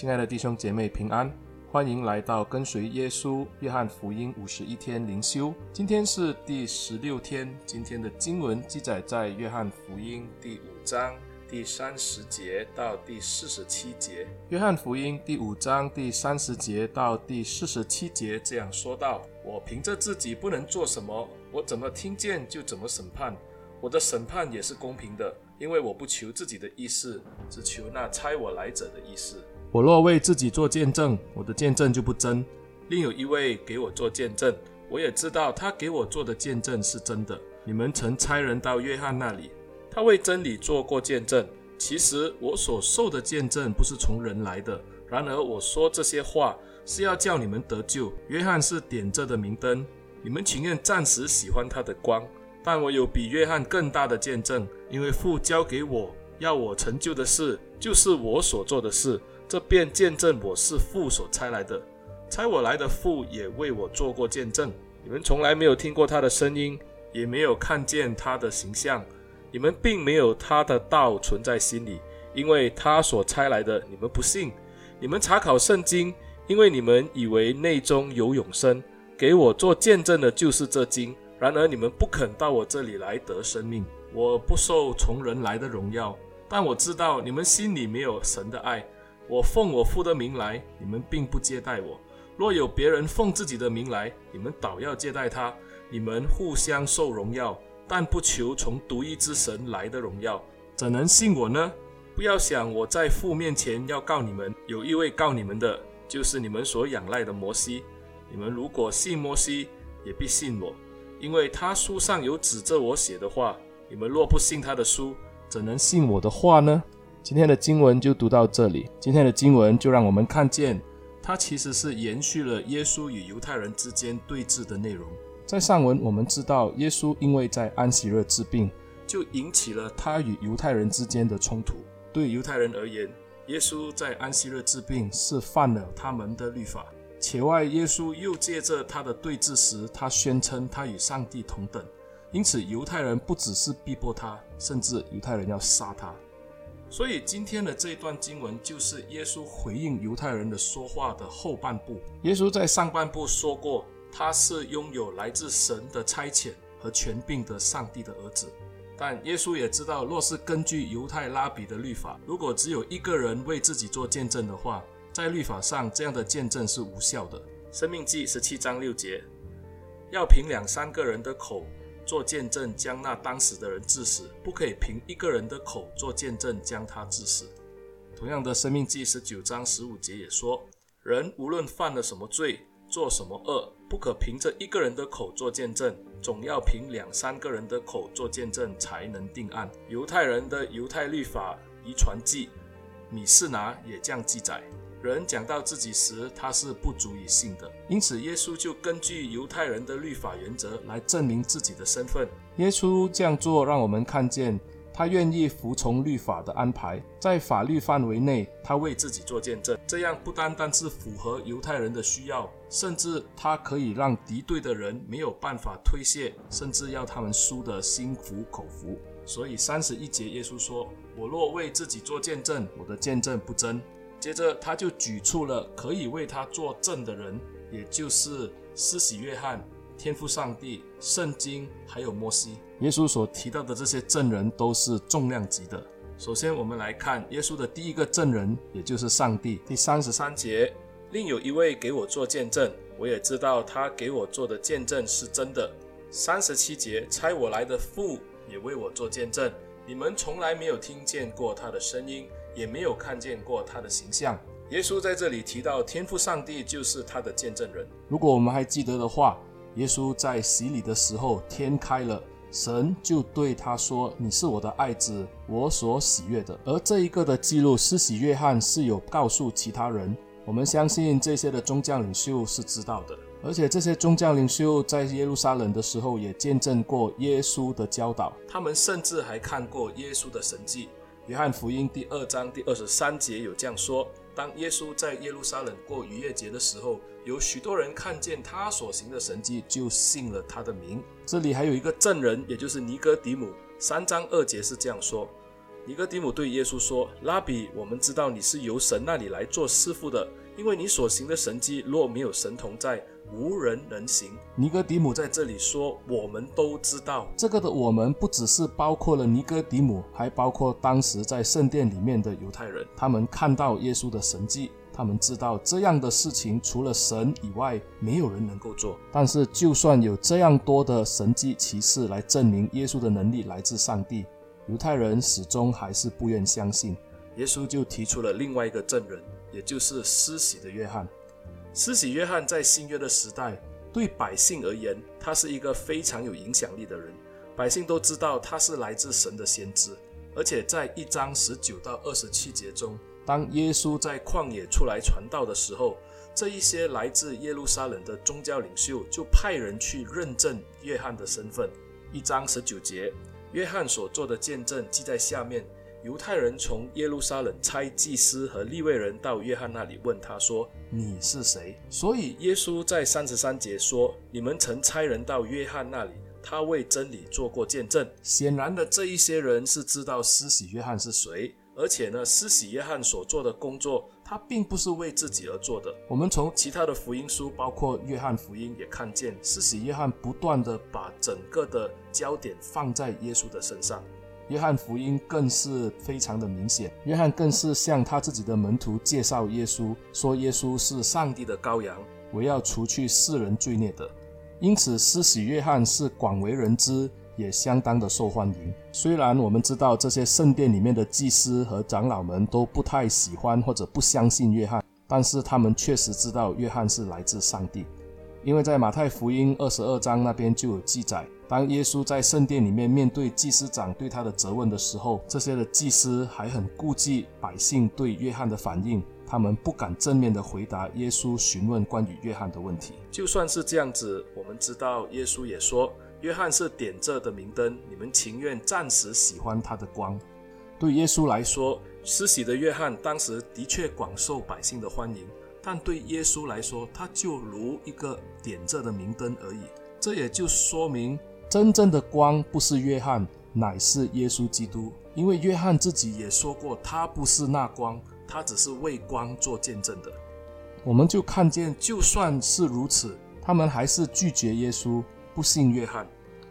亲爱的弟兄姐妹平安，欢迎来到跟随耶稣约翰福音五十一天灵修。今天是第十六天，今天的经文记载在约翰福音第五章第三十节到第四十七节。约翰福音第五章第三十节到第四十七节这样说道：“我凭着自己不能做什么，我怎么听见就怎么审判。我的审判也是公平的，因为我不求自己的意思，只求那差我来者的意思。”我若为自己做见证，我的见证就不真。另有一位给我做见证，我也知道他给我做的见证是真的。你们曾差人到约翰那里，他为真理做过见证。其实我所受的见证不是从人来的，然而我说这些话是要叫你们得救。约翰是点着的明灯，你们情愿暂时喜欢他的光，但我有比约翰更大的见证，因为父交给我要我成就的事，就是我所做的事。这便见证我是父所差来的，差我来的父也为我做过见证。你们从来没有听过他的声音，也没有看见他的形象，你们并没有他的道存在心里，因为他所差来的你们不信。你们查考圣经，因为你们以为内中有永生，给我做见证的就是这经。然而你们不肯到我这里来得生命。我不受从人来的荣耀，但我知道你们心里没有神的爱。我奉我父的名来，你们并不接待我；若有别人奉自己的名来，你们倒要接待他。你们互相受荣耀，但不求从独一之神来的荣耀，怎能信我呢？不要想我在父面前要告你们，有一位告你们的，就是你们所仰赖的摩西。你们如果信摩西，也必信我，因为他书上有指着我写的话。你们若不信他的书，怎能信我的话呢？今天的经文就读到这里。今天的经文就让我们看见，它其实是延续了耶稣与犹太人之间对峙的内容。在上文我们知道，耶稣因为在安息日治病，就引起了他与犹太人之间的冲突。对犹太人而言，耶稣在安息日治病是犯了他们的律法。且外，耶稣又借着他的对峙时，他宣称他与上帝同等，因此犹太人不只是逼迫他，甚至犹太人要杀他。所以今天的这一段经文就是耶稣回应犹太人的说话的后半部。耶稣在上半部说过，他是拥有来自神的差遣和权柄的上帝的儿子。但耶稣也知道，若是根据犹太拉比的律法，如果只有一个人为自己做见证的话，在律法上这样的见证是无效的。生命记十七章六节，要凭两三个人的口。做见证，将那当死的人治死，不可以凭一个人的口做见证，将他治死。同样的，《生命记》十九章十五节也说：人无论犯了什么罪，做什么恶，不可凭着一个人的口做见证，总要凭两三个人的口做见证，才能定案。犹太人的犹太律法遗传记，米士拿也这样记载。人讲到自己时，他是不足以信的，因此耶稣就根据犹太人的律法原则来证明自己的身份。耶稣这样做，让我们看见他愿意服从律法的安排，在法律范围内，他为自己做见证。这样不单单是符合犹太人的需要，甚至他可以让敌对的人没有办法推卸，甚至要他们输得心服口服。所以三十一节，耶稣说：“我若为自己做见证，我的见证不真。”接着，他就举出了可以为他作证的人，也就是施洗约翰、天父上帝、圣经，还有摩西。耶稣所提到的这些证人都是重量级的。首先，我们来看耶稣的第一个证人，也就是上帝。第三十三节，另有一位给我做见证，我也知道他给我做的见证是真的。三十七节，差我来的父也为我做见证，你们从来没有听见过他的声音。也没有看见过他的形象。耶稣在这里提到天父上帝就是他的见证人。如果我们还记得的话，耶稣在洗礼的时候，天开了，神就对他说：“你是我的爱子，我所喜悦的。”而这一个的记录，施洗约翰是有告诉其他人。我们相信这些的宗教领袖是知道的，而且这些宗教领袖在耶路撒冷的时候也见证过耶稣的教导，他们甚至还看过耶稣的神迹。约翰福音第二章第二十三节有这样说：当耶稣在耶路撒冷过逾越节的时候，有许多人看见他所行的神迹，就信了他的名。这里还有一个证人，也就是尼哥底母。三章二节是这样说：尼哥底母对耶稣说：“拉比，我们知道你是由神那里来做师傅的，因为你所行的神迹，若没有神同在，无人能行。”尼哥底姆在这里说：“我们都知道。”这个的“我们”不只是包括了尼哥底姆，还包括当时在圣殿里面的犹太人。他们看到耶稣的神迹，他们知道这样的事情除了神以外，没有人能够做。但是，就算有这样多的神迹奇事来证明耶稣的能力来自上帝。犹太人始终还是不愿相信，耶稣就提出了另外一个证人，也就是施洗的约翰。施洗约翰在新约的时代，对百姓而言，他是一个非常有影响力的人。百姓都知道他是来自神的先知，而且在一章十九到二十七节中，当耶稣在旷野出来传道的时候，这一些来自耶路撒冷的宗教领袖就派人去认证约翰的身份。一章十九节。约翰所做的见证记在下面。犹太人从耶路撒冷差祭司和利未人到约翰那里，问他说：“你是谁？”所以耶稣在三十三节说：“你们曾差人到约翰那里，他为真理做过见证。”显然的，这一些人是知道施洗约翰是谁。而且呢，施洗约翰所做的工作，他并不是为自己而做的。我们从其他的福音书，包括约翰福音，也看见施洗约翰不断地把整个的焦点放在耶稣的身上。约翰福音更是非常的明显，约翰更是向他自己的门徒介绍耶稣，说耶稣是上帝的羔羊，为要除去世人罪孽的。因此，施洗约翰是广为人知。也相当的受欢迎。虽然我们知道这些圣殿里面的祭司和长老们都不太喜欢或者不相信约翰，但是他们确实知道约翰是来自上帝，因为在马太福音二十二章那边就有记载，当耶稣在圣殿里面面对祭司长对他的责问的时候，这些的祭司还很顾忌百姓对约翰的反应，他们不敢正面的回答耶稣询问关于约翰的问题。就算是这样子，我们知道耶稣也说。约翰是点着的明灯，你们情愿暂时喜欢他的光。对耶稣来说，施洗的约翰当时的确广受百姓的欢迎，但对耶稣来说，他就如一个点着的明灯而已。这也就说明，真正的光不是约翰，乃是耶稣基督。因为约翰自己也说过，他不是那光，他只是为光做见证的。我们就看见，就算是如此，他们还是拒绝耶稣。不信约翰，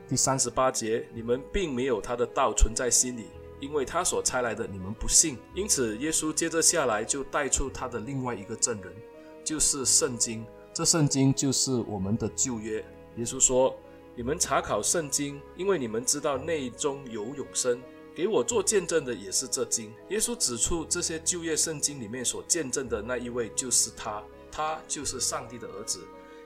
第三十八节，你们并没有他的道存在心里，因为他所差来的你们不信。因此，耶稣接着下来就带出他的另外一个证人，就是圣经。这圣经就是我们的旧约。耶稣说：“你们查考圣经，因为你们知道内中有永生。给我做见证的也是这经。”耶稣指出，这些旧约圣经里面所见证的那一位就是他，他就是上帝的儿子。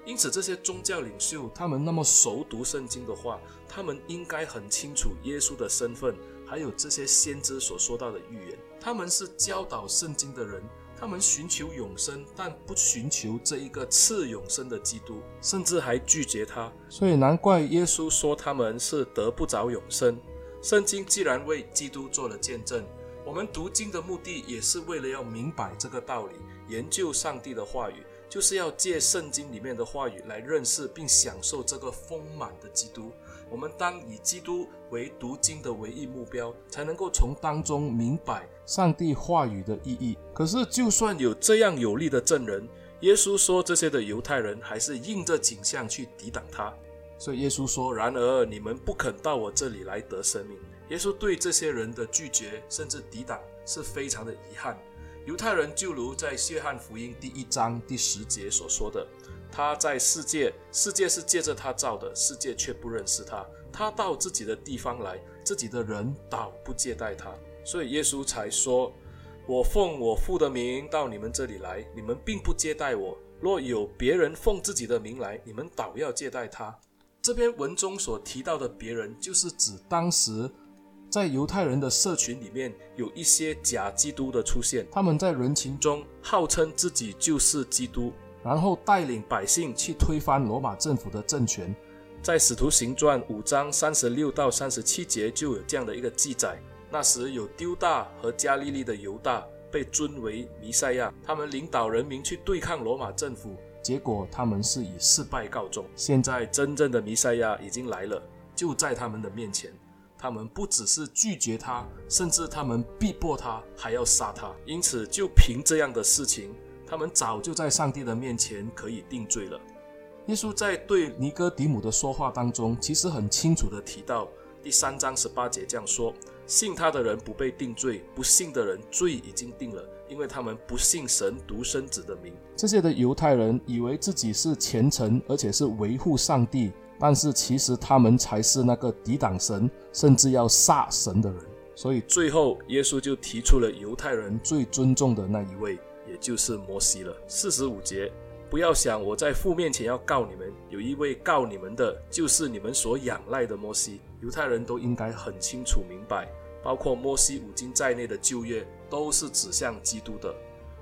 因此，这些宗教领袖，他们那么熟读圣经的话，他们应该很清楚耶稣的身份，还有这些先知所说到的预言。他们是教导圣经的人，他们寻求永生，但不寻求这一个赐永生的基督，甚至还拒绝他。所以，难怪耶稣说他们是得不着永生。圣经既然为基督做了见证，我们读经的目的也是为了要明白这个道理，研究上帝的话语。就是要借圣经里面的话语来认识并享受这个丰满的基督。我们当以基督为读经的唯一目标，才能够从当中明白上帝话语的意义。可是，就算有这样有力的证人，耶稣说这些的犹太人还是硬着颈项去抵挡他。所以耶稣说：“然而你们不肯到我这里来得生命。”耶稣对这些人的拒绝甚至抵挡是非常的遗憾。犹太人就如在约翰福音第一章第十节所说的：“他在世界，世界是借着他造的，世界却不认识他。他到自己的地方来，自己的人倒不接待他。所以耶稣才说：‘我奉我父的名到你们这里来，你们并不接待我。若有别人奉自己的名来，你们倒要接待他。’这篇文中所提到的别人，就是指当时。”在犹太人的社群里面，有一些假基督的出现，他们在人群中号称自己就是基督，然后带领百姓去推翻罗马政府的政权。在使徒行传五章三十六到三十七节就有这样的一个记载：那时有丢大和加利利的犹大被尊为弥赛亚，他们领导人民去对抗罗马政府，结果他们是以失败告终。现在真正的弥赛亚已经来了，就在他们的面前。他们不只是拒绝他，甚至他们逼迫他，还要杀他。因此，就凭这样的事情，他们早就在上帝的面前可以定罪了。耶稣在对尼哥底母的说话当中，其实很清楚地提到，第三章十八节这样说：信他的人不被定罪，不信的人罪已经定了，因为他们不信神独生子的名。这些的犹太人以为自己是虔诚，而且是维护上帝。但是其实他们才是那个抵挡神，甚至要杀神的人。所以最后，耶稣就提出了犹太人最尊重的那一位，也就是摩西了。四十五节，不要想我在父面前要告你们，有一位告你们的，就是你们所仰赖的摩西。犹太人都应该很清楚明白，包括摩西五经在内的旧约，都是指向基督的。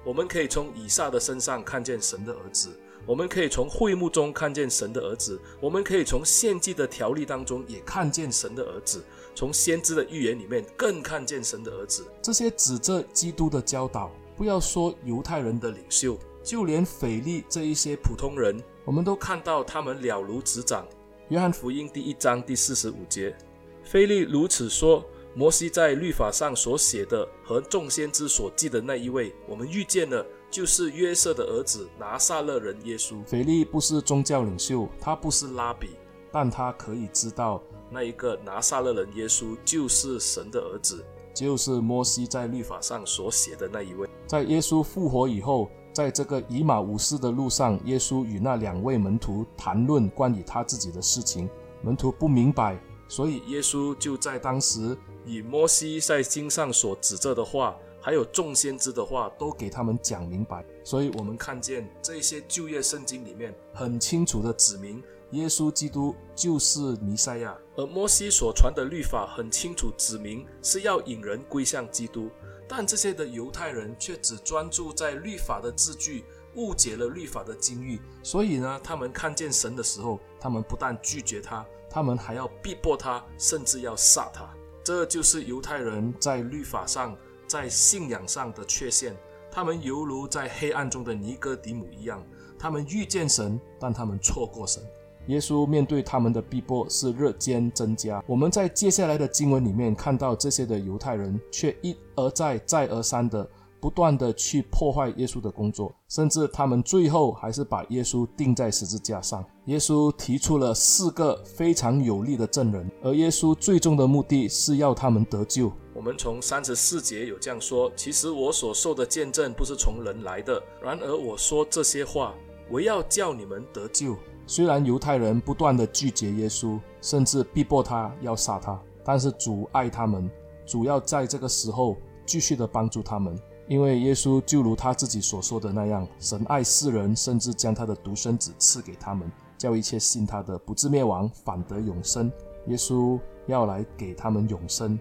我们可以从以撒的身上看见神的儿子。我们可以从会幕中看见神的儿子，我们可以从献祭的条例当中也看见神的儿子，从先知的预言里面更看见神的儿子。这些指着基督的教导，不要说犹太人的领袖，就连腓利这一些普通人，我们都看到他们了如指掌。约翰福音第一章第四十五节，腓利如此说：摩西在律法上所写的和众先知所记的那一位，我们遇见了。就是约瑟的儿子拿撒勒人耶稣。腓利不是宗教领袖，他不是拉比，但他可以知道那一个拿撒勒人耶稣就是神的儿子，就是摩西在律法上所写的那一位。在耶稣复活以后，在这个以马忤斯的路上，耶稣与那两位门徒谈论关于他自己的事情，门徒不明白，所以耶稣就在当时以摩西在经上所指着的话。还有众先知的话都给他们讲明白，所以我们看见这些旧约圣经里面很清楚的指明，耶稣基督就是弥赛亚，而摩西所传的律法很清楚指明是要引人归向基督，但这些的犹太人却只专注在律法的字句，误解了律法的精义，所以呢，他们看见神的时候，他们不但拒绝他，他们还要逼迫他，甚至要杀他。这就是犹太人在律法上。在信仰上的缺陷，他们犹如在黑暗中的尼哥底母一样，他们遇见神，但他们错过神。耶稣面对他们的逼迫是日渐增加。我们在接下来的经文里面看到这些的犹太人却一而再、再而三的不断的去破坏耶稣的工作，甚至他们最后还是把耶稣钉在十字架上。耶稣提出了四个非常有力的证人，而耶稣最终的目的是要他们得救。我们从三十四节有这样说：其实我所受的见证不是从人来的，然而我说这些话，我要叫你们得救。虽然犹太人不断地拒绝耶稣，甚至逼迫他要杀他，但是主爱他们，主要在这个时候继续的帮助他们，因为耶稣就如他自己所说的那样，神爱世人，甚至将他的独生子赐给他们，叫一切信他的不至灭亡，反得永生。耶稣要来给他们永生。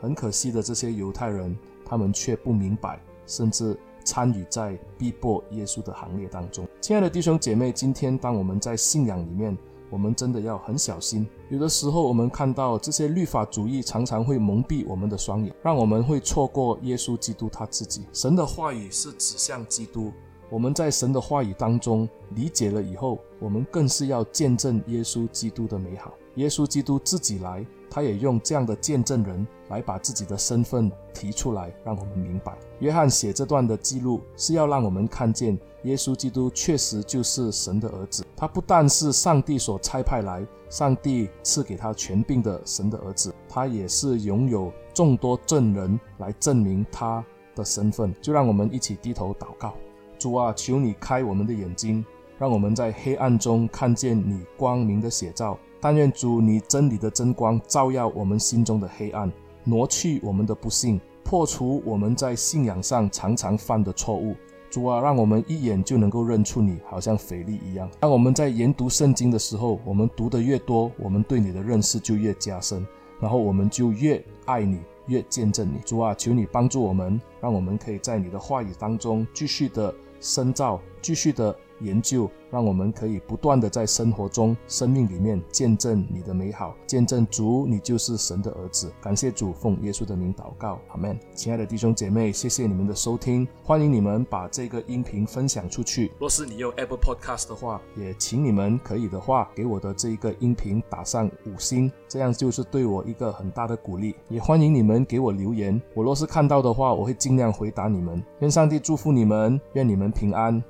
很可惜的，这些犹太人，他们却不明白，甚至参与在逼迫耶稣的行列当中。亲爱的弟兄姐妹，今天当我们在信仰里面，我们真的要很小心。有的时候，我们看到这些律法主义常常会蒙蔽我们的双眼，让我们会错过耶稣基督他自己。神的话语是指向基督，我们在神的话语当中理解了以后，我们更是要见证耶稣基督的美好。耶稣基督自己来。他也用这样的见证人来把自己的身份提出来，让我们明白。约翰写这段的记录是要让我们看见，耶稣基督确实就是神的儿子。他不但是上帝所差派来，上帝赐给他权柄的神的儿子，他也是拥有众多证人来证明他的身份。就让我们一起低头祷告：主啊，求你开我们的眼睛，让我们在黑暗中看见你光明的写照。但愿主你真理的真光照耀我们心中的黑暗，挪去我们的不幸，破除我们在信仰上常常犯的错误。主啊，让我们一眼就能够认出你，好像腓利一样。当我们在研读圣经的时候，我们读得越多，我们对你的认识就越加深，然后我们就越爱你，越见证你。主啊，求你帮助我们，让我们可以在你的话语当中继续的深造，继续的研究，让我们可以不断的在生活中、生命里面见证你的美好，见证主，你就是神的儿子。感谢主，奉耶稣的名祷告，阿门。亲爱的弟兄姐妹，谢谢你们的收听，欢迎你们把这个音频分享出去。若是你用 Apple Podcast 的话，也请你们可以的话，给我的这一个音频打上五星，这样就是对我一个很大的鼓励。也欢迎你们给我留言，我若是看到的话，我会尽量回答你们。愿上帝祝福你们，愿你们平安。